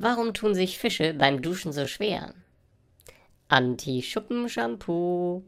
Warum tun sich Fische beim Duschen so schwer? Anti-Schuppen-Shampoo.